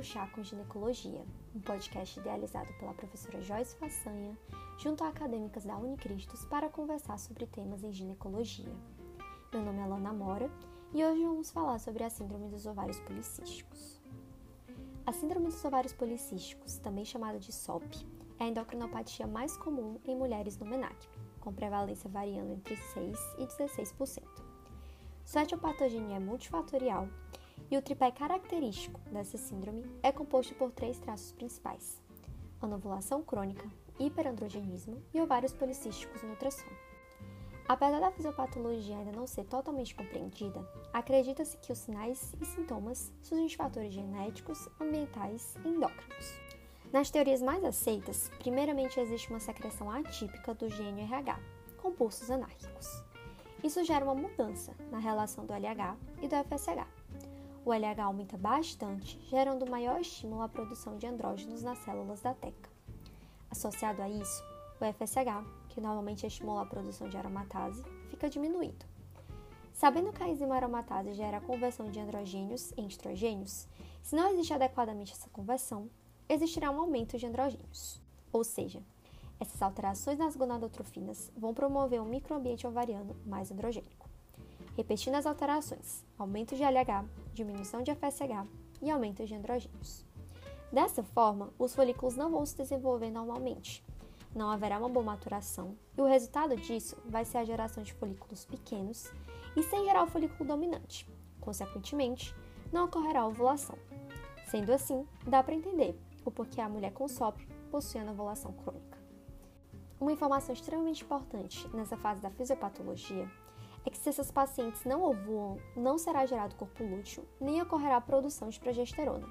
ao Chá com Ginecologia, um podcast idealizado pela professora Joyce Façanha, junto a acadêmicas da Unicristos para conversar sobre temas em ginecologia. Meu nome é Lana Mora e hoje vamos falar sobre a Síndrome dos Ovários Policísticos. A Síndrome dos Ovários Policísticos, também chamada de SOP, é a endocrinopatia mais comum em mulheres no MENAC, com prevalência variando entre 6% e 16%. Sua etiopatogenia é multifatorial e o tripé característico dessa síndrome é composto por três traços principais: anovulação crônica, hiperandrogenismo e ovários policísticos no ultrassom. Apesar da fisiopatologia ainda não ser totalmente compreendida, acredita-se que os sinais e sintomas surgem de fatores genéticos, ambientais e endócrinos. Nas teorias mais aceitas, primeiramente existe uma secreção atípica do gene RH, com pulsos anárquicos. Isso gera uma mudança na relação do LH e do FSH, o LH aumenta bastante, gerando maior estímulo à produção de andrógenos nas células da teca. Associado a isso, o FSH, que normalmente estimula a produção de aromatase, fica diminuído. Sabendo que a enzima aromatase gera a conversão de androgênios em estrogênios, se não existe adequadamente essa conversão, existirá um aumento de androgênios. Ou seja, essas alterações nas gonadotrofinas vão promover um microambiente ovariano mais androgênico repetindo as alterações, aumento de LH, diminuição de FSH e aumento de androgênios. Dessa forma, os folículos não vão se desenvolver normalmente, não haverá uma boa maturação, e o resultado disso vai ser a geração de folículos pequenos e sem gerar o folículo dominante. Consequentemente, não ocorrerá ovulação. Sendo assim, dá para entender o porquê a mulher com SOP possui crônica. Uma informação extremamente importante nessa fase da fisiopatologia é que se essas pacientes não ovulam, não será gerado corpo lúteo, nem ocorrerá produção de progesterona.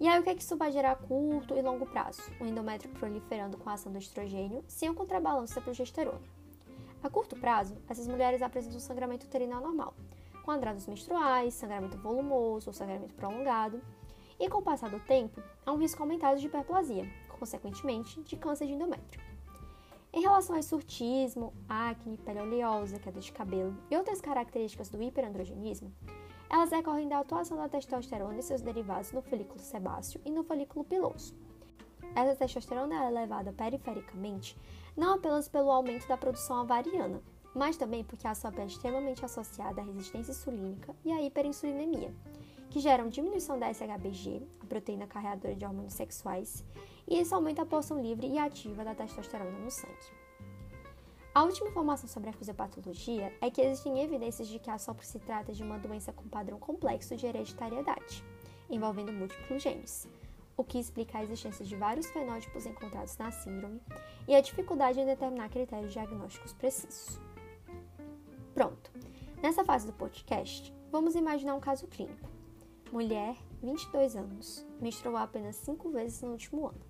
E aí, o que, é que isso vai gerar a curto e longo prazo? O endométrio proliferando com a ação do estrogênio, sem o contrabalanço da progesterona. A curto prazo, essas mulheres apresentam sangramento uterino anormal, com atrasos menstruais, sangramento volumoso ou sangramento prolongado, e com o passar do tempo, há um risco aumentado de hiperplasia, consequentemente, de câncer de endométrio. Em relação ao surtismo, acne, pele oleosa, queda de cabelo e outras características do hiperandrogenismo, elas decorrem da atuação da testosterona e seus derivados no folículo sebáceo e no folículo piloso. Essa testosterona é elevada perifericamente não apenas pelo aumento da produção ovariana, mas também porque a SOP é extremamente associada à resistência insulínica e à hiperinsulinemia, que geram diminuição da SHBG, a proteína carreadora de hormônios sexuais, e isso aumenta a porção livre e ativa da testosterona no sangue. A última informação sobre a fisiopatologia é que existem evidências de que a SOP se trata de uma doença com padrão complexo de hereditariedade, envolvendo múltiplos genes, o que explica a existência de vários fenótipos encontrados na síndrome e a dificuldade em determinar critérios diagnósticos precisos. Pronto! Nessa fase do podcast, vamos imaginar um caso clínico. Mulher, 22 anos, menstruou apenas 5 vezes no último ano.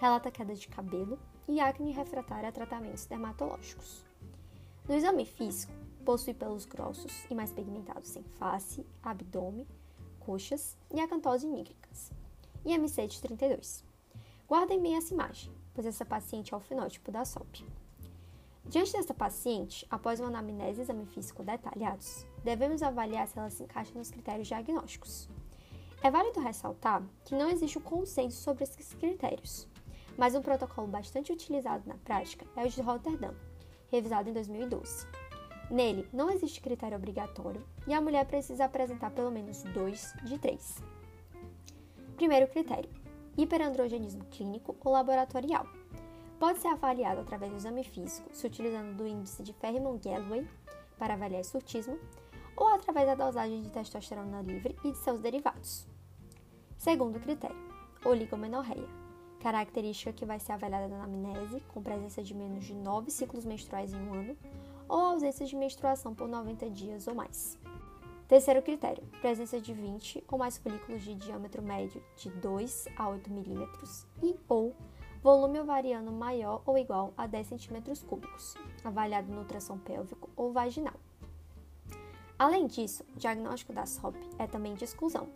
Relata queda de cabelo e acne refratária a tratamentos dermatológicos. No exame físico, possui pelos grossos e mais pigmentados em face, abdômen, coxas e acantose nígricas. E MC de 32. Guardem bem essa imagem, pois essa paciente é o fenótipo da SOP. Diante dessa paciente, após uma anamnese e exame físico detalhados, devemos avaliar se ela se encaixa nos critérios diagnósticos. É válido ressaltar que não existe um consenso sobre esses critérios, mas um protocolo bastante utilizado na prática é o de Rotterdam, revisado em 2012. Nele, não existe critério obrigatório e a mulher precisa apresentar pelo menos dois de três. Primeiro critério: hiperandrogenismo clínico ou laboratorial pode ser avaliado através do exame físico, se utilizando do índice de Ferriman-Gallwey para avaliar surtismo, ou através da dosagem de testosterona livre e de seus derivados. Segundo critério, oligomenorreia, característica que vai ser avaliada na anamnese, com presença de menos de 9 ciclos menstruais em um ano, ou ausência de menstruação por 90 dias ou mais. Terceiro critério, presença de 20 ou mais folículos de diâmetro médio de 2 a 8 milímetros e ou volume ovariano maior ou igual a 10 cm cúbicos, avaliado no ultrassom pélvico ou vaginal. Além disso, o diagnóstico da SOP é também de exclusão,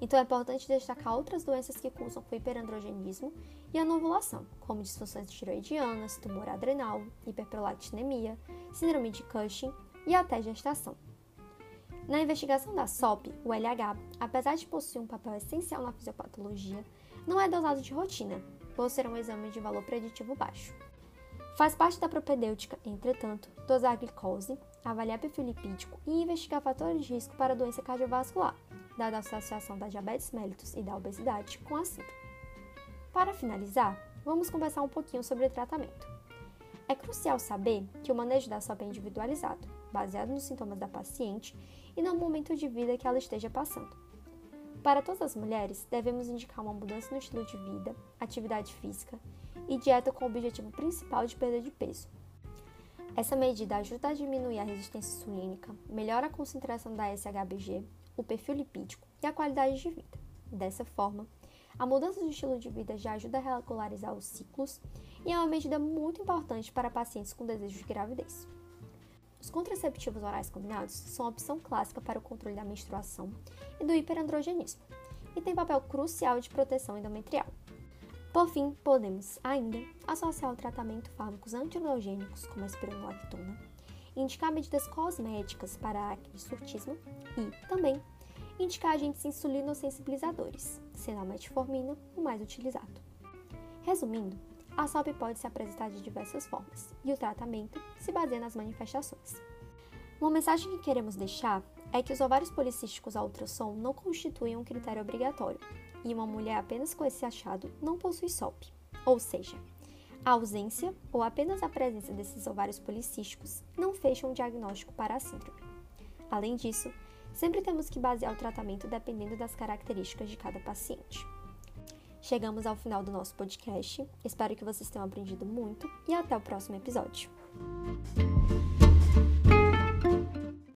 então é importante destacar outras doenças que cursam com hiperandrogenismo e anovulação, como disfunções tiroidianas, tumor adrenal, hiperprolactinemia, síndrome de Cushing e até gestação. Na investigação da SOP, o LH, apesar de possuir um papel essencial na fisiopatologia, não é dosado de rotina, por ser um exame de valor preditivo baixo. Faz parte da propedêutica, entretanto, dosar glicose, avaliar perfil lipídico e investigar fatores de risco para doença cardiovascular, dada a associação da diabetes mellitus e da obesidade com a síndrome. Para finalizar, vamos conversar um pouquinho sobre o tratamento. É crucial saber que o manejo da SOP é individualizado, baseado nos sintomas da paciente e no momento de vida que ela esteja passando. Para todas as mulheres, devemos indicar uma mudança no estilo de vida, atividade física e dieta com o objetivo principal de perda de peso. Essa medida ajuda a diminuir a resistência insulínica, melhora a concentração da SHBG, o perfil lipídico e a qualidade de vida. Dessa forma, a mudança de estilo de vida já ajuda a regularizar os ciclos e é uma medida muito importante para pacientes com desejo de gravidez. Os contraceptivos orais combinados são a opção clássica para o controle da menstruação e do hiperandrogenismo, e têm papel crucial de proteção endometrial. Por fim, podemos ainda associar o tratamento fármacos antiandrogênicos, como a espironolactona, indicar medidas cosméticas para acne e surtismo e, também, indicar agentes insulinosensibilizadores, sendo a metformina o mais utilizado. Resumindo, a SOP pode se apresentar de diversas formas e o tratamento se baseia nas manifestações. Uma mensagem que queremos deixar é que os ovários policísticos a ultrassom não constituem um critério obrigatório e uma mulher apenas com esse achado não possui SOP, ou seja, a ausência ou apenas a presença desses ovários policísticos não fecha um diagnóstico para a síndrome. Além disso, sempre temos que basear o tratamento dependendo das características de cada paciente. Chegamos ao final do nosso podcast. Espero que vocês tenham aprendido muito e até o próximo episódio.